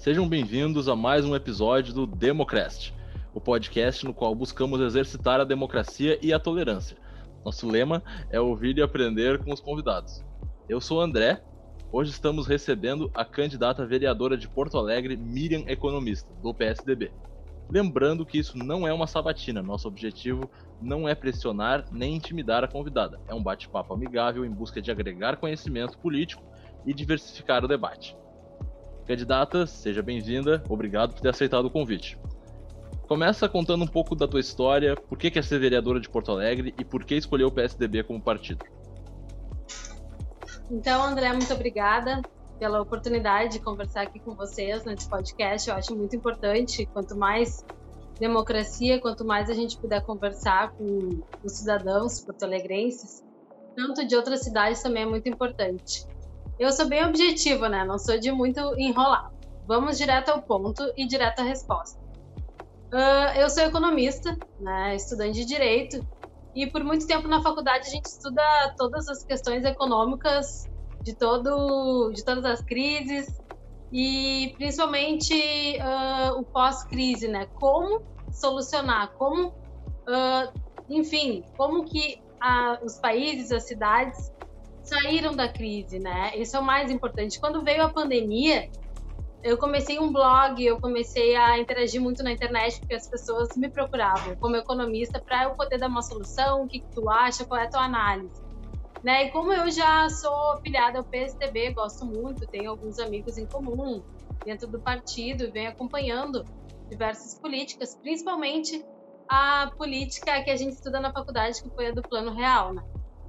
Sejam bem-vindos a mais um episódio do Democrast, o podcast no qual buscamos exercitar a democracia e a tolerância. Nosso lema é ouvir e aprender com os convidados. Eu sou o André. Hoje estamos recebendo a candidata vereadora de Porto Alegre, Miriam Economista, do PSDB. Lembrando que isso não é uma sabatina, nosso objetivo não é pressionar nem intimidar a convidada. É um bate-papo amigável em busca de agregar conhecimento político e diversificar o debate. Candidata, seja bem-vinda, obrigado por ter aceitado o convite. Começa contando um pouco da tua história, por que quer ser vereadora de Porto Alegre e por que escolheu o PSDB como partido. Então, André, muito obrigada pela oportunidade de conversar aqui com vocês nesse podcast. Eu acho muito importante, quanto mais democracia, quanto mais a gente puder conversar com os cidadãos porto-alegrenses, tanto de outras cidades também é muito importante. Eu sou bem objetiva, né? Não sou de muito enrolar. Vamos direto ao ponto e direto à resposta. Uh, eu sou economista, né, estudante de direito, e por muito tempo na faculdade a gente estuda todas as questões econômicas de todo, de todas as crises e principalmente uh, o pós-crise, né? Como solucionar, como, uh, enfim, como que a, os países, as cidades saíram da crise, né? Isso é o mais importante. Quando veio a pandemia, eu comecei um blog, eu comecei a interagir muito na internet, porque as pessoas me procuravam como economista para eu poder dar uma solução, o que, que tu acha, qual é a tua análise. Né? E como eu já sou filiada ao PSDB, gosto muito, tenho alguns amigos em comum dentro do partido venho acompanhando diversas políticas, principalmente a política que a gente estuda na faculdade, que foi a do Plano Real. Né?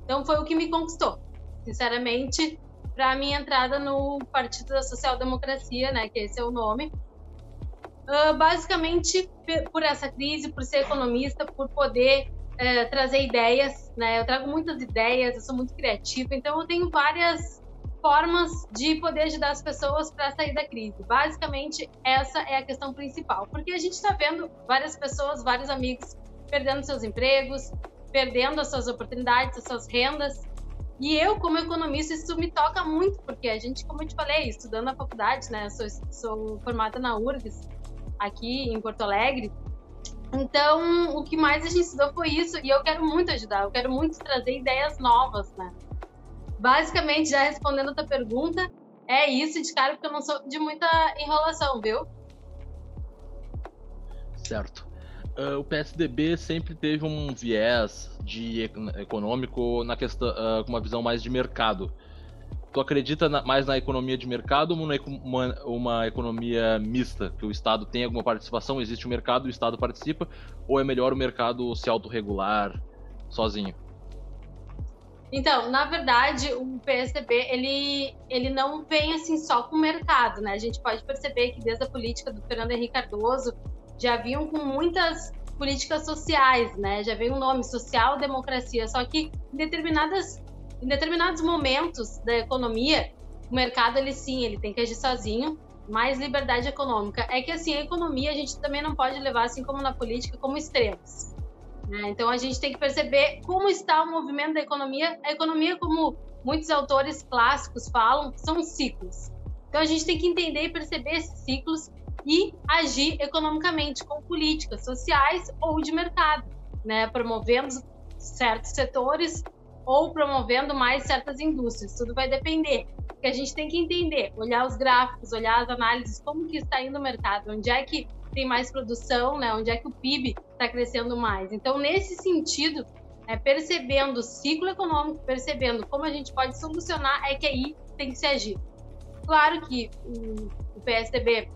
Então foi o que me conquistou. Sinceramente, para a minha entrada no Partido da Social Democracia, né, que esse é o nome. Uh, basicamente, por essa crise, por ser economista, por poder uh, trazer ideias, né, eu trago muitas ideias, eu sou muito criativa, então eu tenho várias formas de poder ajudar as pessoas para sair da crise. Basicamente, essa é a questão principal, porque a gente está vendo várias pessoas, vários amigos perdendo seus empregos, perdendo as suas oportunidades, as suas rendas, e eu, como economista, isso me toca muito, porque a gente, como eu te falei, estudando na faculdade, né? Sou, sou formada na URGS, aqui em Porto Alegre. Então, o que mais a gente estudou foi isso, e eu quero muito ajudar, eu quero muito trazer ideias novas, né? Basicamente, já respondendo a tua pergunta, é isso de cara, porque eu não sou de muita enrolação, viu? Certo. Uh, o PSDB sempre teve um viés de econômico na questão uh, com uma visão mais de mercado. Tu acredita na, mais na economia de mercado ou uma, uma, economia mista, que o Estado tem alguma participação, existe o um mercado, o Estado participa, ou é melhor o mercado se autorregular sozinho? Então, na verdade, o PSDB ele, ele não vem assim só com o mercado, né? A gente pode perceber que desde a política do Fernando Henrique Cardoso já vinham com muitas políticas sociais, né? Já veio o um nome social democracia, só que em determinadas em determinados momentos da economia, o mercado ele sim, ele tem que agir sozinho, mais liberdade econômica. É que assim, a economia a gente também não pode levar assim como na política como extremos. Né? Então a gente tem que perceber como está o movimento da economia. A economia, como muitos autores clássicos falam, são ciclos. Então a gente tem que entender e perceber esses ciclos e agir economicamente com políticas sociais ou de mercado, né, promovendo certos setores ou promovendo mais certas indústrias. Tudo vai depender. Que a gente tem que entender, olhar os gráficos, olhar as análises, como que está indo o mercado, onde é que tem mais produção, né, onde é que o PIB está crescendo mais. Então, nesse sentido, é, percebendo o ciclo econômico, percebendo como a gente pode solucionar, é que aí tem que se agir. Claro que o, o PSDB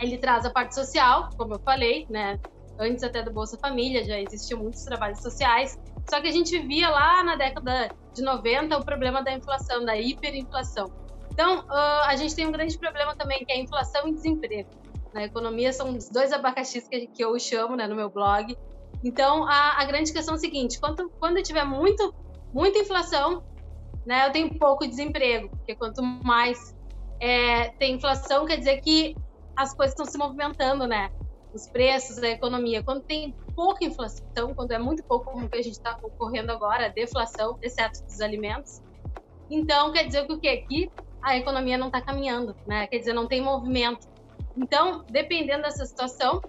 ele traz a parte social, como eu falei, né? Antes até do Bolsa Família já existiam muitos trabalhos sociais. Só que a gente vivia lá na década de 90 o problema da inflação, da hiperinflação. Então, uh, a gente tem um grande problema também, que é inflação e desemprego. Na economia são os dois abacaxis que, que eu chamo né, no meu blog. Então, a, a grande questão é a seguinte: quando, quando tiver muito, muita inflação, né, eu tenho pouco desemprego, porque quanto mais é, tem inflação, quer dizer que as coisas estão se movimentando, né? Os preços, a economia. Quando tem pouca inflação, quando é muito pouco, como que a gente está ocorrendo agora, deflação, exceto dos alimentos, então quer dizer que o quê? Que a economia não está caminhando, né? Quer dizer, não tem movimento. Então, dependendo dessa situação,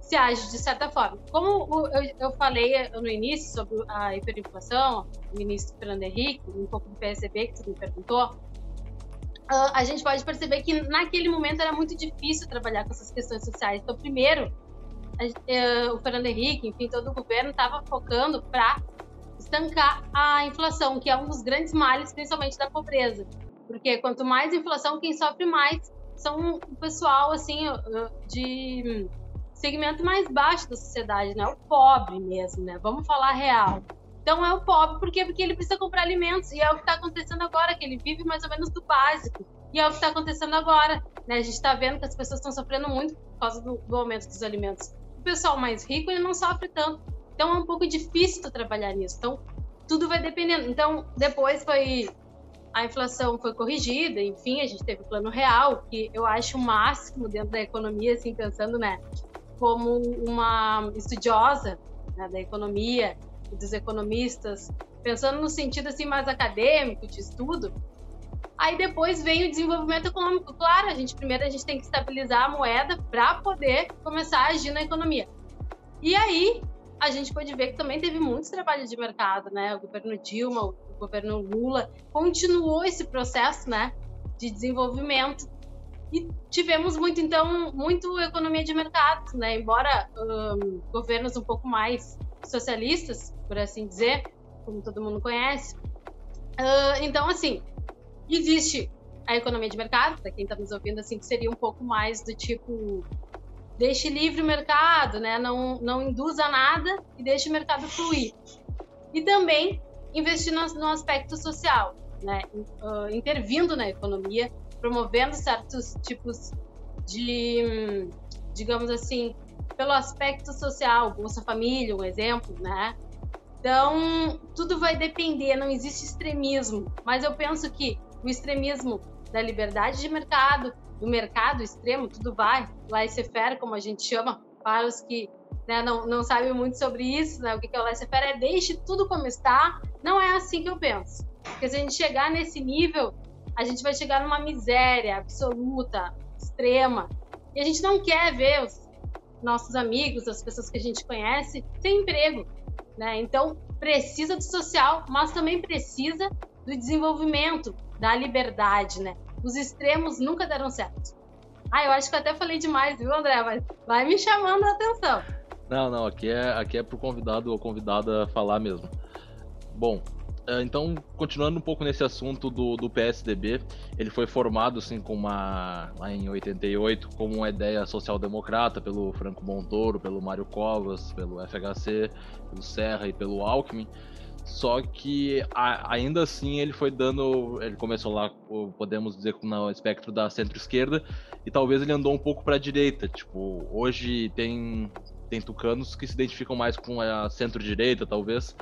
se age de certa forma. Como eu, falei no início sobre a hiperinflação, o ministro Fernando Henrique, um pouco do PSB que você me perguntou, uh, a gente pode perceber que naquele momento era muito difícil trabalhar com essas questões sociais. Então, primeiro, a, uh, o Fernando Henrique, enfim, todo o governo estava focando para estancar a inflação, que é um dos grandes males, principalmente da pobreza. Porque quanto mais inflação, quem sofre mais são o pessoal, assim, de segmento mais baixo da sociedade, né? O pobre mesmo, né? Vamos falar real. Então é o pobre, por quê? Porque ele precisa comprar alimentos, e é o que está acontecendo agora, que ele vive mais ou menos do básico. E é o que está acontecendo agora, né? A gente está vendo que as pessoas estão sofrendo muito por causa do, do aumento dos alimentos. O pessoal mais rico, ele não sofre tanto. Então é um pouco difícil trabalhar nisso. Então tudo vai dependendo. Então depois foi a inflação foi corrigida, enfim, a gente teve o plano real, que eu acho o máximo dentro da economia, assim, pensando, né, como uma estudiosa né, da economia dos economistas, pensando no sentido, assim, mais acadêmico, de estudo, Aí depois vem o desenvolvimento econômico. Claro, a gente primeiro a gente tem que estabilizar a moeda para poder começar a agir na economia. E aí a gente pode ver que também teve muitos trabalhos de mercado, né? O governo Dilma, o governo Lula continuou esse processo, né, de desenvolvimento e tivemos muito então muito economia de mercado, né? Embora um, governos um pouco mais socialistas, por assim dizer, como todo mundo conhece. Uh, então assim existe a economia de mercado para quem está nos ouvindo assim que seria um pouco mais do tipo deixe livre o mercado, né? Não, não induza nada e deixe o mercado fluir. E também investir no, no aspecto social, né? Uh, intervindo na economia, promovendo certos tipos de, digamos assim, pelo aspecto social, Bolsa Família, um exemplo, né? Então, tudo vai depender, não existe extremismo, mas eu penso que o extremismo da liberdade de mercado, do mercado extremo, tudo vai, laissez-faire, como a gente chama, para os que né, não, não sabem muito sobre isso, né, o que é o laissez-faire, é deixe tudo como está, não é assim que eu penso. Porque se a gente chegar nesse nível, a gente vai chegar numa miséria absoluta, extrema, e a gente não quer ver os nossos amigos, as pessoas que a gente conhece, sem emprego, né? Então, precisa do social, mas também precisa do desenvolvimento, da liberdade, né? Os extremos nunca deram certo. Ah, eu acho que eu até falei demais, viu, André? Mas vai me chamando a atenção. Não, não, aqui é, aqui é pro convidado ou convidada falar mesmo. Bom, então, continuando um pouco nesse assunto do, do PSDB, ele foi formado assim com uma lá em 88 como uma ideia social-democrata pelo Franco Montoro, pelo Mário Covas, pelo FHC, pelo Serra e pelo Alckmin. Só que a, ainda assim ele foi dando. Ele começou lá, podemos dizer, no espectro da centro-esquerda, e talvez ele andou um pouco para a direita. Tipo, hoje tem, tem tucanos que se identificam mais com a centro-direita, talvez.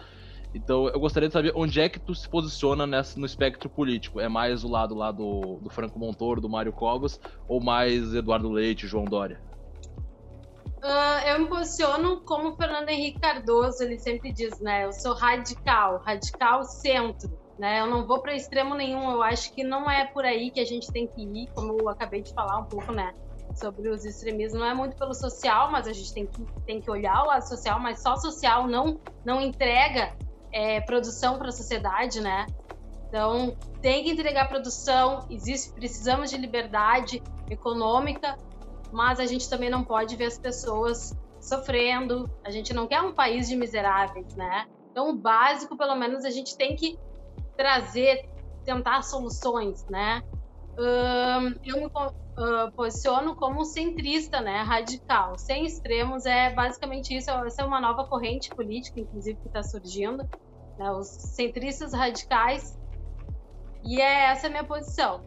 Então eu gostaria de saber onde é que tu se posiciona nessa, no espectro político. É mais o lado lá do, do Franco Montoro, do Mário Covas, ou mais Eduardo Leite, João Dória? Uh, eu me posiciono como Fernando Henrique Cardoso, ele sempre diz, né? Eu sou radical, radical centro, né? Eu não vou para extremo nenhum. Eu acho que não é por aí que a gente tem que ir, como eu acabei de falar um pouco, né? Sobre os extremismos, não é muito pelo social, mas a gente tem que, tem que olhar o lado social, mas só social não, não entrega é, produção para a sociedade, né? Então, tem que entregar produção, existe, precisamos de liberdade econômica, mas a gente também não pode ver as pessoas sofrendo. A gente não quer um país de miseráveis, né? Então, o básico, pelo menos, a gente tem que trazer, tentar soluções, né? Eu me uh, posiciono como centrista, né? Radical, sem extremos. É basicamente isso. Essa é uma nova corrente política, inclusive, que está surgindo. Né? Os centristas radicais. E é essa a minha posição.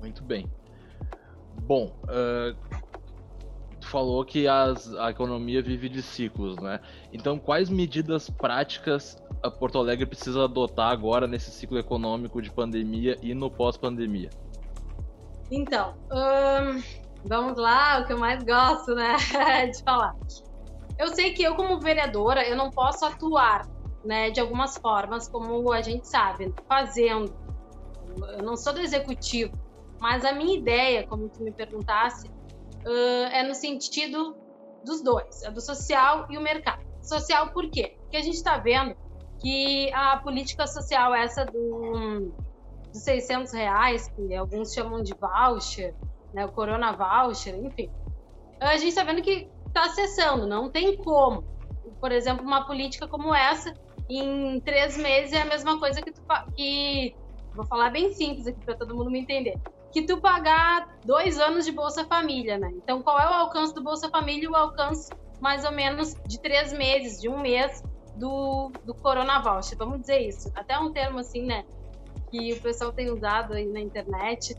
Muito bem. Bom, uh, tu falou que as, a economia vive de ciclos, né? Então, quais medidas práticas a Porto Alegre precisa adotar agora nesse ciclo econômico de pandemia e no pós-pandemia? Então, vamos lá, o que eu mais gosto, né, de falar. Eu sei que eu, como vereadora, eu não posso atuar, né, de algumas formas, como a gente sabe, fazendo. Eu não sou do executivo, Mas a minha ideia, como tu me perguntasse, uh, é no sentido dos dois, é do social e o mercado. Social por quê? Porque a gente está vendo que a política social, essa do, dos 600 reais, que alguns chamam de voucher, né, o Corona Voucher, enfim, a gente está vendo que está acessando, não tem como. Por exemplo, uma política como essa, em três meses é a mesma coisa que, tu, que vou falar bem simples aqui para todo mundo me entender, que tu pagar dois anos de Bolsa Família, né? Então, qual é o alcance do Bolsa Família? O alcance mais ou menos de três meses, de um mês do, do Corona Voucher, vamos dizer isso. Até um termo assim, né? Que o pessoal tem usado aí na internet.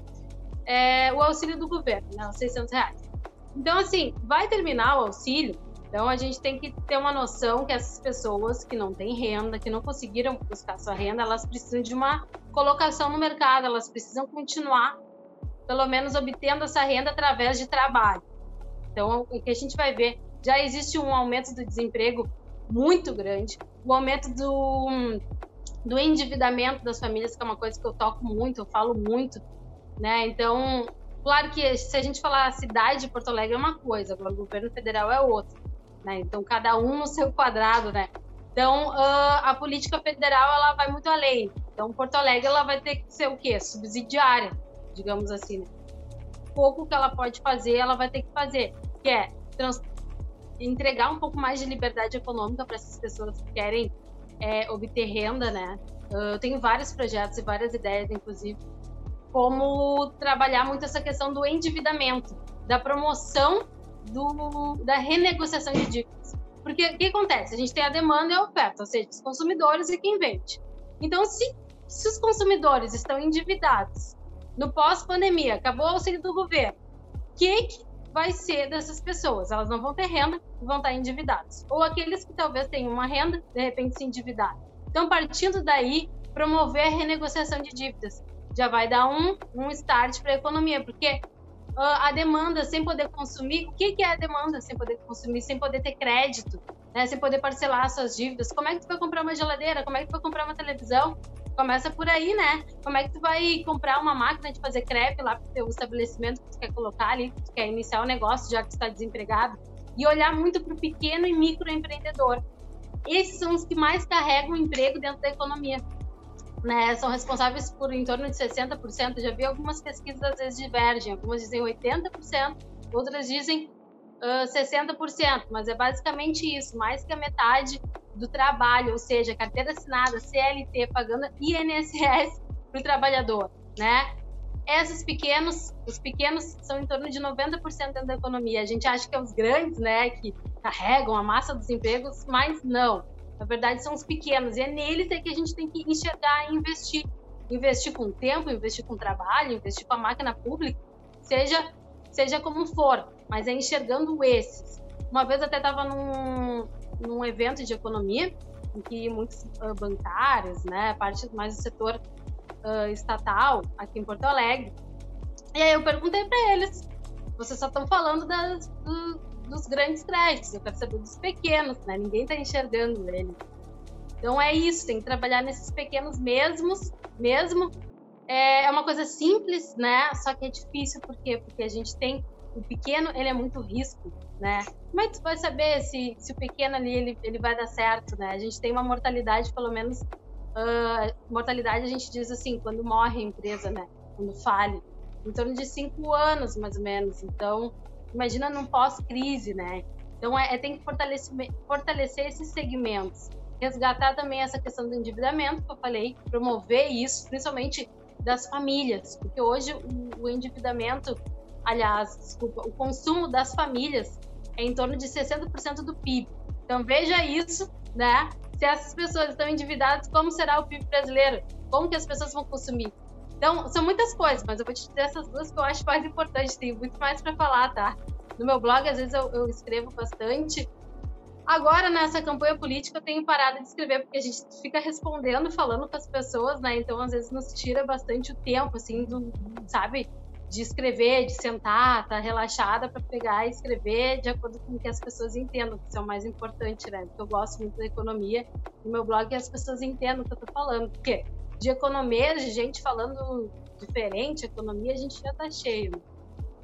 É o auxílio do governo, né? Os 600 reais. Então, assim, vai terminar o auxílio, então a gente tem que ter uma noção que essas pessoas que não têm renda, que não conseguiram buscar sua renda, elas precisam de uma colocação no mercado, elas precisam continuar, pelo menos, obtendo essa renda através de trabalho. Então, o que a gente vai ver, já existe um aumento do desemprego muito grande, o aumento do, do endividamento das famílias, que é uma coisa que eu toco muito, eu falo muito, né? Então, Claro que se a gente falar a cidade de Porto Alegre é uma coisa, agora o governo federal é outra, né? Então cada um no seu quadrado, né? Então uh, a política federal ela vai muito além. Então Porto Alegre ela vai ter que ser o quê? Subsidiária, digamos assim. Né? Pouco que ela pode fazer, ela vai ter que fazer, que é trans... entregar um pouco mais de liberdade econômica para essas pessoas que querem é, obter renda, né? Eu tenho vários projetos e várias ideias, inclusive, como trabalhar muito essa questão do endividamento, da promoção do, da renegociação de dívidas. Porque o que acontece? A gente tem a demanda e a oferta, ou seja, os consumidores e quem vende. Então, se, se os consumidores estão endividados no pós-pandemia, acabou o auxílio do governo, o que, vai ser dessas pessoas? Elas não vão ter renda vão estar endividados. Ou aqueles que talvez tenham uma renda, de repente se endividar. Então, partindo daí, promover a renegociação de dívidas já vai dar um, um start para a economia, porque uh, a demanda sem poder consumir, o que, que é a demanda sem poder consumir, sem poder ter crédito, né, sem poder parcelar suas dívidas? Como é que tu vai comprar uma geladeira? Como é que tu vai comprar uma televisão? Começa por aí, né? Como é que tu vai comprar uma máquina de fazer crepe lá para o teu estabelecimento que tu quer colocar ali, que tu quer iniciar o negócio já que está desempregado? E olhar muito para o pequeno e microempreendedor. Esses são os que mais carregam emprego dentro da economia né, são responsáveis por em torno de 60%. Já vi algumas pesquisas às vezes divergem, algumas dizem 80%, outras dizem uh, 60%, mas é basicamente isso, mais que a metade do trabalho, ou seja, carteira assinada, CLT, pagando INSS para o trabalhador, né? Esses pequenos, os pequenos são em torno de 90% dentro da economia. A gente acha que é os grandes, né, que carregam a massa dos empregos, mas não. Na verdade, são os pequenos. E é neles é que a gente tem que enxergar e investir. Investir com tempo, investir com trabalho, investir com a máquina pública, seja, seja como for, mas é enxergando esses. Uma vez até estava num, num evento de economia, em que muitos uh, bancários, né, parte mais do setor uh, estatal aqui em Porto Alegre, e aí eu perguntei para eles, vocês só estão falando das, do, dos grandes créditos, eu quero saber dos pequenos, né? Ninguém está enxergando ele. Então é isso, tem que trabalhar nesses pequenos mesmos, mesmo. É, é uma coisa simples, né? Só que é difícil, por quê? Porque a gente tem o pequeno, ele é muito risco, né? Como é que tu vai saber se, se o pequeno ali ele, ele vai dar certo, né? A gente tem uma mortalidade, pelo menos, uh, mortalidade a gente diz assim, quando morre a empresa, né? Quando fale, em torno de cinco anos, mais ou menos. Então, imagina num pós-crise, né? Então, é, é, tem que fortalecer, fortalecer esses segmentos. Resgatar também essa questão do endividamento, que eu falei, promover isso, principalmente das famílias, porque hoje o, o endividamento, aliás, desculpa, o consumo das famílias é em torno de 60% do PIB. Então, veja isso, né? Se essas pessoas estão endividadas, como será o PIB brasileiro? Como que as pessoas vão consumir? Então, são muitas coisas, mas eu vou te dizer essas duas que eu acho mais importantes. Tem muito mais para falar, tá? No meu blog, às vezes, eu, eu, escrevo bastante. Agora, nessa campanha política, eu tenho parado de escrever, porque a gente fica respondendo, falando com as pessoas, né? Então, às vezes, nos tira bastante o tempo, assim, do, sabe? De escrever, de sentar, tá relaxada para pegar e escrever de acordo com o que as pessoas entendam, que isso é o mais importante, né? Porque eu gosto muito da economia, no meu blog, as pessoas entendam o que eu tô falando. Por quê? de economia, de gente falando diferente, economia, a gente já está cheio.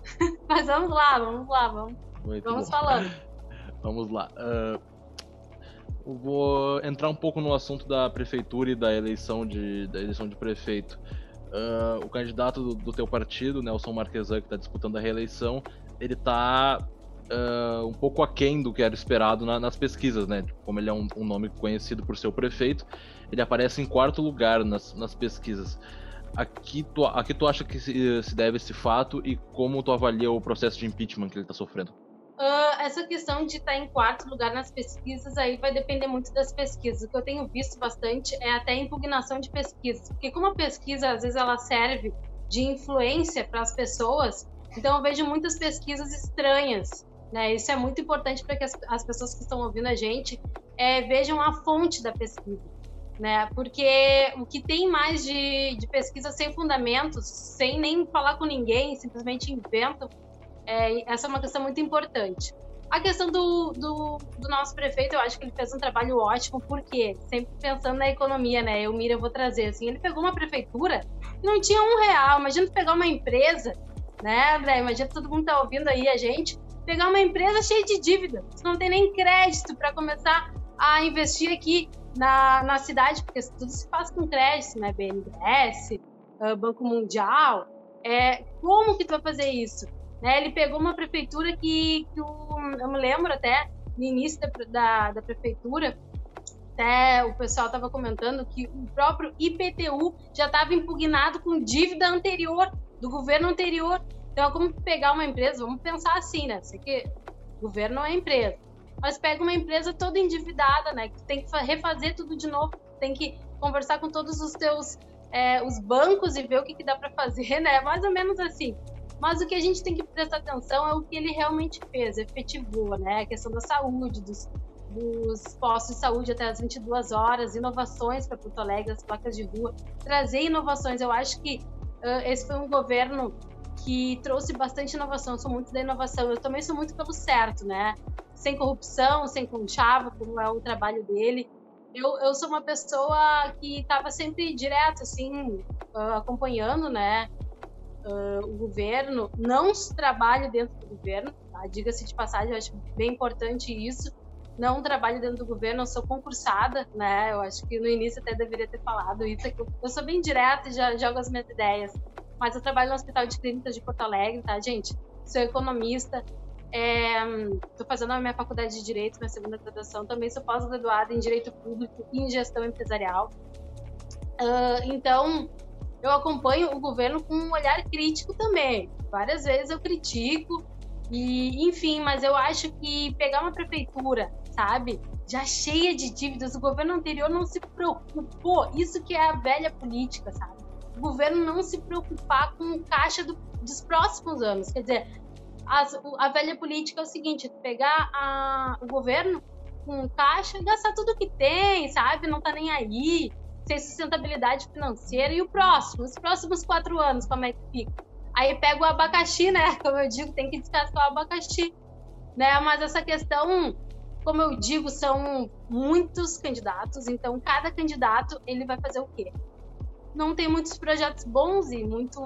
Mas vamos lá, vamos lá, vamos, vamos falando. vamos lá. Uh, vou entrar um pouco no assunto da prefeitura e da eleição de, da eleição de prefeito. Uh, o candidato do, do, teu partido, Nelson Marquesan, que está disputando a reeleição, ele está uh, um pouco aquém do que era esperado na, nas pesquisas, né? Como ele é um, um, nome conhecido por ser o prefeito, ele aparece em quarto lugar nas, nas pesquisas. Aqui tu, aqui tu acha que se, se deve esse fato e como tu avalia o processo de impeachment que ele está sofrendo? Uh, essa questão de estar tá em quarto lugar nas pesquisas aí vai depender muito das pesquisas. O que eu tenho visto bastante é até impugnação de pesquisas, porque como a pesquisa às vezes ela serve de influência para as pessoas, então eu vejo muitas pesquisas estranhas. Né? Isso é muito importante para que as, as, pessoas que estão ouvindo a gente é, vejam a fonte da pesquisa. Né? Porque o que tem mais de, de pesquisa sem fundamentos, sem nem falar com ninguém, simplesmente inventam, é, essa é uma questão muito importante. A questão do, do, do, nosso prefeito, eu acho que ele fez um trabalho ótimo, porque sempre pensando na economia, né? Eu, Mira, eu vou trazer assim. Ele pegou uma prefeitura que não tinha um real. Imagina pegar uma empresa, né, André? Imagina todo mundo tá ouvindo aí a gente pegar uma empresa cheia de dívida. Você não tem nem crédito para começar a investir aqui na, na cidade, porque tudo se faz com crédito, né? BNDES, Banco Mundial. É, como que tu vai fazer isso? Né? Ele pegou uma prefeitura que, que o, eu me lembro até, no início da, da, da prefeitura, até o pessoal estava comentando que o próprio IPTU já estava impugnado com dívida anterior, do governo anterior. Então, é como pegar uma empresa, vamos pensar assim, né? Sei que governo é empresa. Mas pega uma empresa toda endividada, né? Que tem que refazer tudo de novo, tem que conversar com todos os teus é, os bancos e ver o que, que dá para fazer, né? Mais ou menos assim. Mas o que a gente tem que prestar atenção é o que ele realmente fez, efetivou, né? A questão da saúde, dos, dos postos de saúde até as 22 horas, inovações para Porto Alegre, as placas de rua, trazer inovações. Eu acho que uh, esse foi um governo que trouxe bastante inovação. Eu sou muito da inovação. Eu também sou muito pelo certo, né? Sem corrupção, sem conchava, como é o trabalho dele. Eu, eu sou uma pessoa que estava sempre direto, assim, acompanhando, né? Uh, o governo, não trabalho dentro do governo, tá? diga-se de passagem, eu acho bem importante isso. Não trabalho dentro do governo, eu sou concursada, né? Eu acho que no início até deveria ter falado isso. É eu sou bem direta e já jogo as minhas ideias mas eu trabalho no Hospital de Clínicas de Porto Alegre, tá, gente? Sou economista, estou é, fazendo a minha faculdade de Direito, minha segunda graduação, também sou pós-graduada em Direito Público e em Gestão Empresarial. Uh, então, eu acompanho o governo com um olhar crítico também. Várias vezes eu critico, e enfim, mas eu acho que pegar uma prefeitura, sabe, já cheia de dívidas, o governo anterior não se preocupou, isso que é a velha política, sabe? o governo não se preocupar com o caixa do, dos próximos anos. Quer dizer, as, a velha política é o seguinte: pegar a, o governo com caixa e gastar tudo que tem, sabe? Não tá nem aí, sem sustentabilidade financeira. E o próximo, os próximos quatro anos, como é que fica? Aí pega o abacaxi, né? Como eu digo, tem que descascar o abacaxi. Né? Mas essa questão, como eu digo, são muitos candidatos, então cada candidato ele vai fazer o quê? não tem muitos projetos bons e muito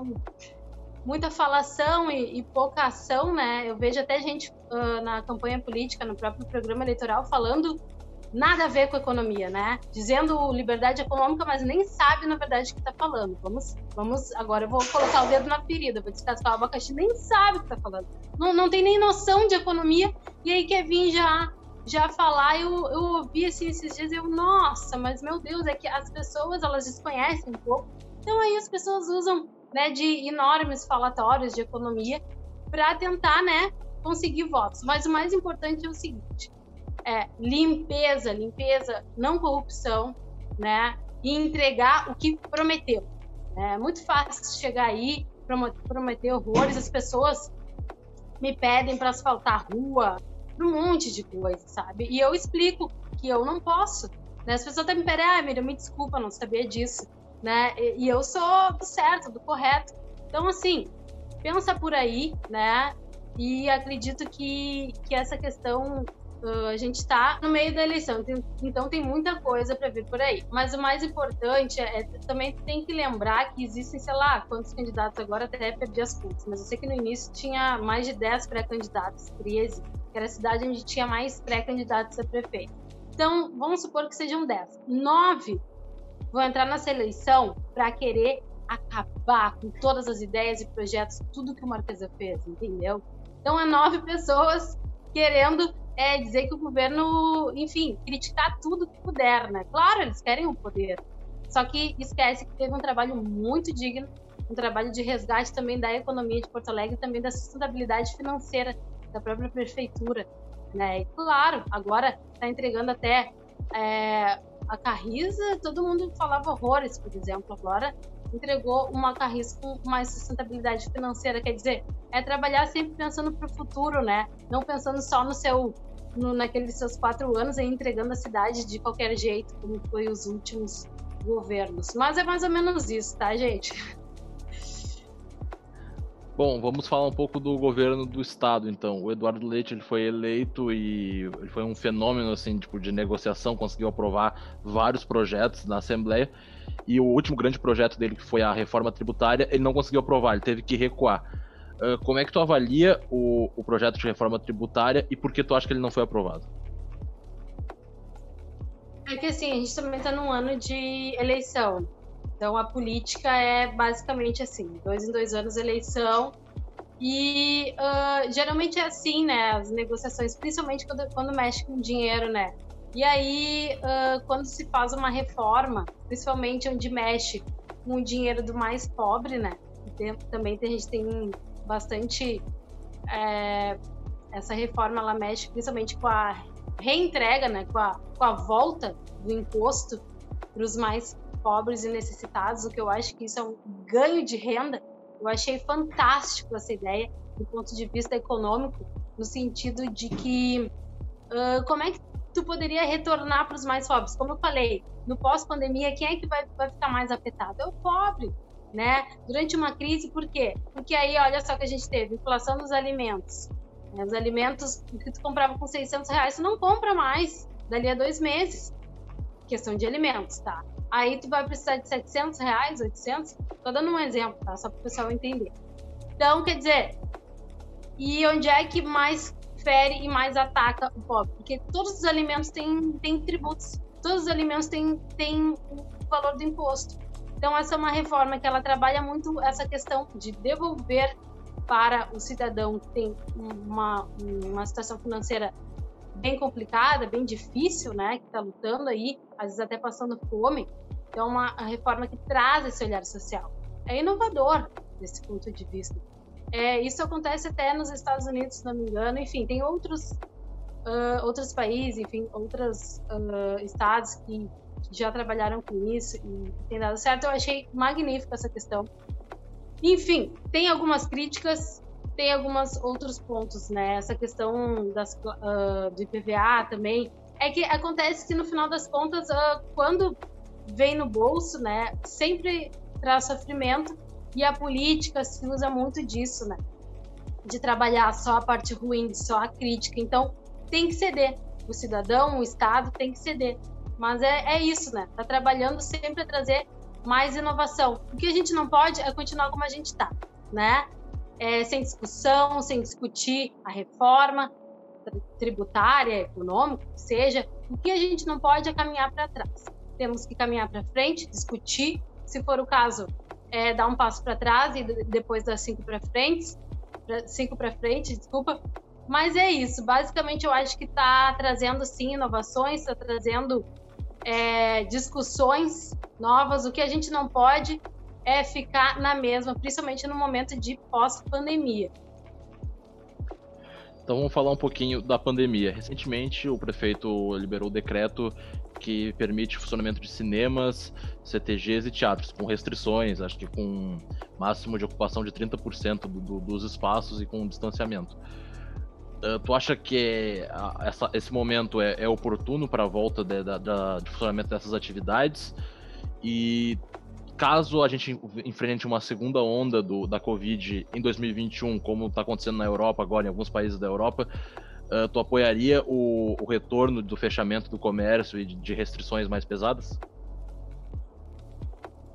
muita falação e, e pouca ação, né? Eu vejo até gente uh, na campanha política, no próprio programa eleitoral, falando nada a ver com economia, né? Dizendo liberdade econômica, mas nem sabe na verdade o que está falando. Vamos, vamos, agora eu vou colocar o dedo na ferida, vou descascar o abacaxi, nem sabe o que está falando. Não, não tem nem noção de economia e aí quer vir já já falar, eu, eu ouvi assim esses dias, eu, nossa, mas meu Deus, é que as pessoas, elas desconhecem um pouco. Então aí as pessoas usam, né, de enormes falatórios de economia para tentar, né, conseguir votos. Mas o mais importante é o seguinte, é limpeza, limpeza, não corrupção, né, e entregar o que prometeu. É muito fácil chegar aí, prometer horrores, as pessoas me pedem para asfaltar rua, um monte de coisa, sabe? E eu explico que eu não posso. Né? As pessoas até me pedem, ah, Miriam, me desculpa, não sabia disso. Né? E, e eu sou do certo, do correto. Então, assim, pensa por aí, né? E acredito que, que essa questão uh, a gente está no meio da eleição, então tem muita coisa para vir por aí. Mas o mais importante é, é, também tem que lembrar que existem, sei lá, quantos candidatos agora, até perdi as contas, mas eu sei que no início tinha mais de 10 pré-candidatos, 13, que era a cidade onde tinha mais pré-candidatos a prefeito. Então, vamos supor que sejam 10. Nove vão entrar nessa eleição para querer acabar com todas as ideias e projetos, tudo que o Marquesa fez, entendeu? Então, é nove pessoas querendo é, dizer que o governo, enfim, criticar tudo que puder, né? Claro, eles querem o poder, só que esquece que teve um trabalho muito digno, um trabalho de resgate também da economia de Porto Alegre, também da sustentabilidade financeira da própria prefeitura, né? E claro, agora está entregando até é, a Carriza, todo mundo falava horrores, por exemplo, agora entregou uma Carris com mais sustentabilidade financeira, quer dizer, é trabalhar sempre pensando para o futuro, né? Não pensando só no seu, no, naqueles seus quatro anos e entregando a cidade de qualquer jeito, como foi os últimos governos. Mas é mais ou menos isso, tá, gente? Bom, vamos falar um pouco do governo do estado, então. O Eduardo Leite ele foi eleito e ele foi um fenômeno assim, tipo, de negociação, conseguiu aprovar vários projetos na Assembleia. E o último grande projeto dele, que foi a reforma tributária, ele não conseguiu aprovar, ele teve que recuar. Uh, como é que tu avalia o, o projeto de reforma tributária e por que tu acha que ele não foi aprovado? É que assim, a gente também está num ano de eleição. Então a política é basicamente assim, dois em dois anos eleição. E uh, geralmente é assim, né? As negociações, principalmente quando, quando mexe com dinheiro, né? E aí, uh, quando se faz uma reforma, principalmente onde mexe com o dinheiro do mais pobre, né? Tem, também a gente tem bastante. É, essa reforma ela mexe principalmente com a reentrega, né? Com a, com a volta do imposto para os mais pobres e necessitados, o que eu acho que isso é um ganho de renda. Eu achei fantástico essa ideia do ponto de vista econômico, no sentido de que uh, como é que tu poderia retornar para os mais pobres. Como eu falei, no pós-pandemia, quem é que vai, vai ficar mais afetado? É o pobre, né? Durante uma crise, por quê? Porque aí, olha só que a gente teve, inflação dos alimentos. Né? Os alimentos que tu comprava com 600 reais, tu não compra mais dali a dois meses. Questão de alimentos, tá? Aí tu vai precisar de 700 reais, 800. Tô dando um exemplo, tá? Só para o pessoal entender. Então, quer dizer, e onde é que mais fere e mais ataca o pobre, porque todos os alimentos têm, têm tributos, todos os alimentos têm, têm o valor do imposto. Então, essa é uma reforma que ela trabalha muito essa questão de devolver para o cidadão que tem uma, uma situação financeira bem complicada, bem difícil, né, que está lutando aí, às vezes até passando fome. Então, uma reforma que traz esse olhar social. É inovador desse ponto de vista. É, isso acontece até nos Estados Unidos, se não me engano. Enfim, tem outros, uh, outros países, enfim, outros uh, estados que, já trabalharam com isso e tem dado certo. Eu achei magnífica essa questão. Enfim, tem algumas críticas, tem alguns outros pontos, né? Essa questão das, uh, do IPVA também. É que acontece que no final das contas, quando vem no bolso, né, sempre traz sofrimento e a política se usa muito disso, né? De trabalhar só a parte ruim, só a crítica. Então, tem que ceder. O cidadão, o Estado tem que ceder. Mas é, é isso, né? Tá trabalhando sempre a trazer mais inovação. O que a gente não pode é continuar como a gente está, né? É, sem discussão, sem discutir a reforma tributária, econômica, que seja. O que a gente não pode é caminhar para trás. Temos que caminhar para frente, discutir, se for o caso, é, dar um passo para trás e depois dar cinco para frente, cinco para frente, desculpa. Mas é isso. Basicamente, eu acho que está trazendo sim inovações, está trazendo é, discussões novas. O que a gente não pode é ficar na mesma, principalmente no momento de pós-pandemia. Então vamos falar um pouquinho da pandemia. Recentemente o prefeito liberou o decreto que permite o funcionamento de cinemas, CTGs e teatros, com restrições, acho que com máximo de ocupação de 30% do, do, dos espaços e com distanciamento. Uh, tu acha que essa, esse momento é, é oportuno para a volta de, de, de, funcionamento dessas atividades? E caso a gente enfrente uma segunda onda do, da Covid em 2021, como está acontecendo na Europa agora, em alguns países da Europa, uh, tu apoiaria o, o, retorno do fechamento do comércio e de, de restrições mais pesadas?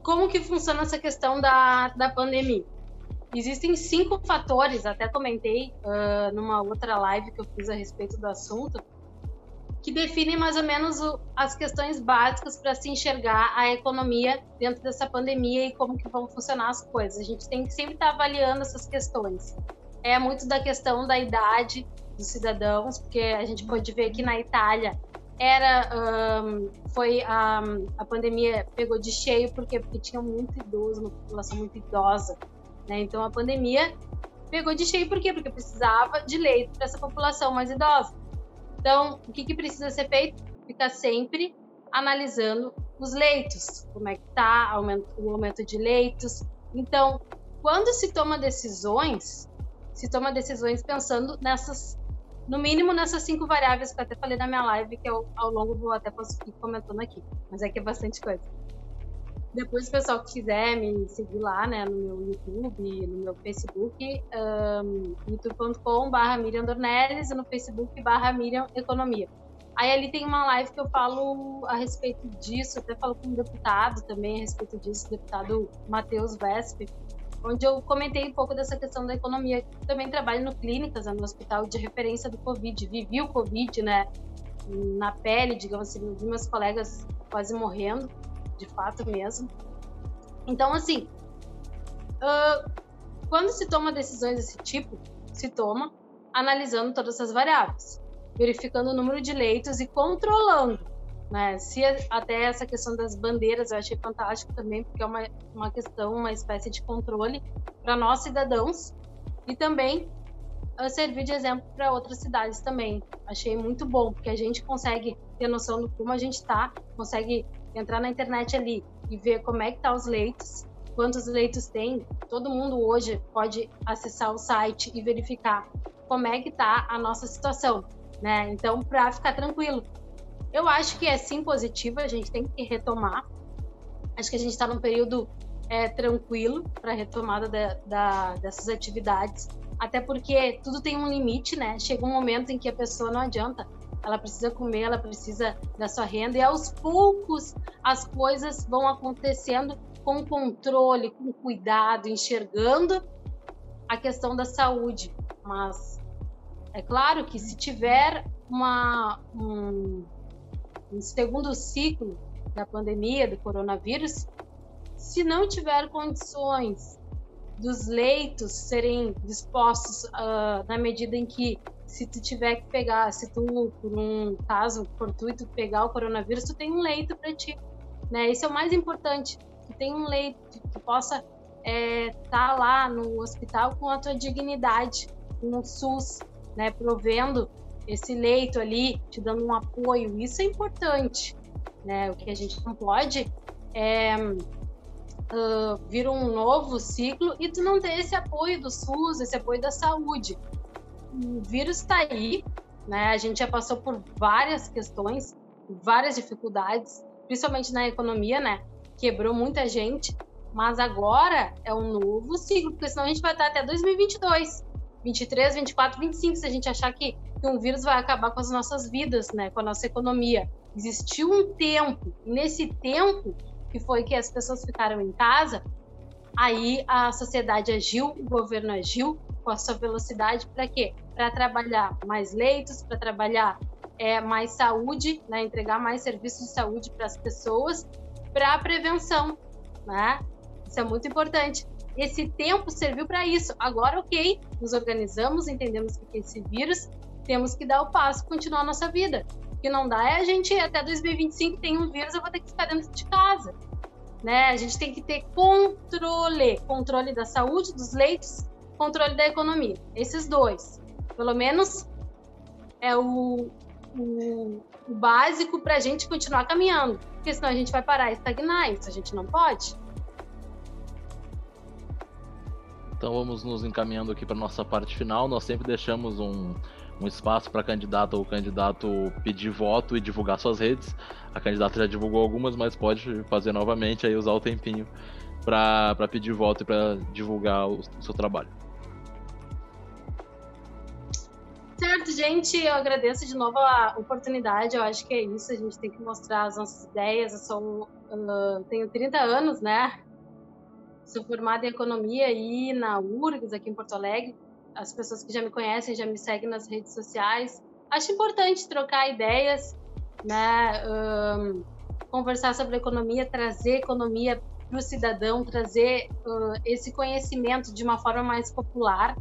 Como que funciona essa questão da, da pandemia? Existem cinco fatores, até comentei uh, numa outra live que eu fiz a respeito do assunto, que definem mais ou menos o, as questões básicas para se enxergar a economia dentro dessa pandemia e como que vão funcionar as coisas. A gente tem que sempre estar tá avaliando essas questões. É muito da questão da idade dos cidadãos, porque a gente pode ver que na Itália era um, foi a, pandemia pegou de cheio porque porque tinha muito idoso, uma população muito idosa, né? Então a pandemia pegou de cheio por quê? Porque precisava de leito para essa população mais idosa. Então, o que, que precisa ser feito? Ficar sempre analisando os leitos, como é que está o aumento de leitos. Então, quando se toma decisões, se toma decisões pensando nessas, no mínimo nessas cinco variáveis que eu até falei na minha live, que eu, ao longo vou até posso ir comentando aqui, mas é que é bastante coisa. Depois, o pessoal que quiser me seguir lá, né, no meu YouTube, no meu Facebook, um, youtube.com.br Miriam Dornelles e no Facebook barra Miriam Economia. Aí ali tem uma live que eu falo a respeito disso, até falo com um deputado também a respeito disso, deputado Matheus Vesp, onde eu comentei um pouco dessa questão da economia. Também trabalho no Clínicas, né, no hospital de referência do Covid, vivi o Covid, né, na pele, digamos assim, vi meus colegas quase morrendo de fato mesmo. Então, assim, uh, quando se toma decisões desse tipo, se toma analisando todas essas variáveis, verificando o número de leitos e controlando. Né? Se até essa questão das bandeiras eu achei fantástico também, porque é uma, uma questão, uma espécie de controle para nós cidadãos e também uh, servir de exemplo para outras cidades também. Achei muito bom, porque a gente consegue ter noção do como a gente está, consegue entrar na internet ali e ver como é que tá os leitos, quantos leitos tem. Todo mundo hoje pode acessar o site e verificar como é que tá a nossa situação, né? Então, para ficar tranquilo. Eu acho que é sim positivo, a gente tem que retomar. Acho que a gente está num período é, tranquilo para retomada da, da, dessas atividades, até porque tudo tem um limite, né? Chega um momento em que a pessoa não adianta ela precisa comer, ela precisa da sua renda, e aos poucos as coisas vão acontecendo com controle, com cuidado, enxergando a questão da saúde. Mas é claro que se tiver uma, um, um segundo ciclo da pandemia do coronavírus, se não tiver condições dos leitos serem dispostos uh, na medida em que se tu tiver que pegar, se tu, por um caso fortuito, pegar o coronavírus, tu tem um leito para ti, né? Esse é o mais importante, tu tem um leito que possa estar é, tá lá no hospital com a tua dignidade, com o SUS, né? Provendo esse leito ali, te dando um apoio, isso é importante, né? O que a gente não pode é uh, vir um novo ciclo e tu não ter esse apoio do SUS, esse apoio da saúde o vírus está aí, né? A gente já passou por várias questões, várias dificuldades, principalmente na economia, né? Quebrou muita gente, mas agora é um novo ciclo, porque senão a gente vai estar até 2022, 23, 24, 25, se a gente achar que, que um vírus vai acabar com as nossas vidas, né? Com a nossa economia. Existiu um tempo, nesse tempo que foi que as pessoas ficaram em casa, aí a sociedade agiu, o governo agiu, com a sua velocidade para quê? Para trabalhar mais leitos, para trabalhar é, mais saúde, né? entregar mais serviços de saúde para as pessoas, para a prevenção, né? Isso é muito importante. Esse tempo serviu para isso. Agora, ok, nos organizamos, entendemos que é esse vírus, temos que dar o passo, continuar a nossa vida. O que não dá é a gente até 2025 tem um vírus, eu vou ter que ficar dentro de casa. Né? A gente tem que ter controle, controle da saúde, dos leitos controle da economia. Esses dois. Pelo menos é o, o, o básico para a gente continuar caminhando. Porque senão a gente vai parar e estagnar. Isso a gente não pode. Então vamos nos encaminhando aqui para nossa parte final. Nós sempre deixamos um, um espaço para candidato ou candidato pedir voto e divulgar suas redes. A candidata já divulgou algumas, mas pode fazer novamente aí usar o tempinho para pedir voto e para divulgar o, o seu trabalho. Certo, gente, eu agradeço de novo a oportunidade. Eu acho que é isso. A gente tem que mostrar as nossas ideias. Eu sou, uh, tenho 30 anos, né? Sou formada em economia e na URGS, aqui em Porto Alegre. As pessoas que já me conhecem já me seguem nas redes sociais. Acho importante trocar ideias, né? Um, conversar sobre economia, trazer economia para o cidadão, trazer uh, esse conhecimento de uma forma mais popular.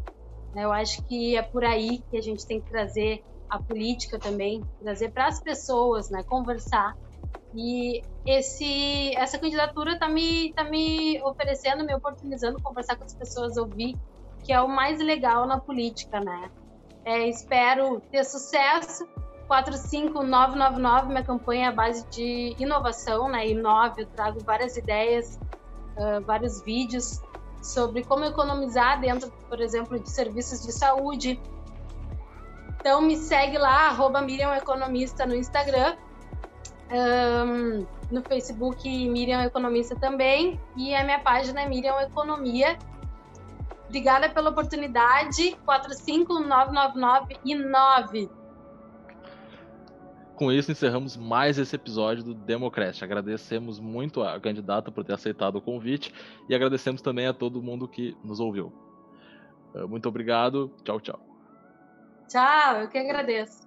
Né? Eu acho que é por aí que a gente tem que trazer a política também, trazer para as pessoas, né? conversar. E esse, essa candidatura está me, tá me oferecendo, me oportunizando conversar com as pessoas, ouvir, que é o mais legal na política, né? É, espero ter sucesso 45999, minha campanha é a base de inovação, né? Inove, eu trago várias ideias, uh, vários vídeos sobre como economizar dentro, por exemplo, de serviços de saúde. Então me segue lá, arroba Miriam Economista no Instagram. Um, no Facebook Miriam Economista também. E a minha página é Miriam Economia. Obrigada pela oportunidade. 45999 e 9. Com isso, encerramos mais esse episódio do Democrast. Agradecemos muito a candidata por ter aceitado o convite e agradecemos também a todo mundo que nos ouviu. Eh, muito obrigado. Tchau, tchau. Tchau, eu que agradeço.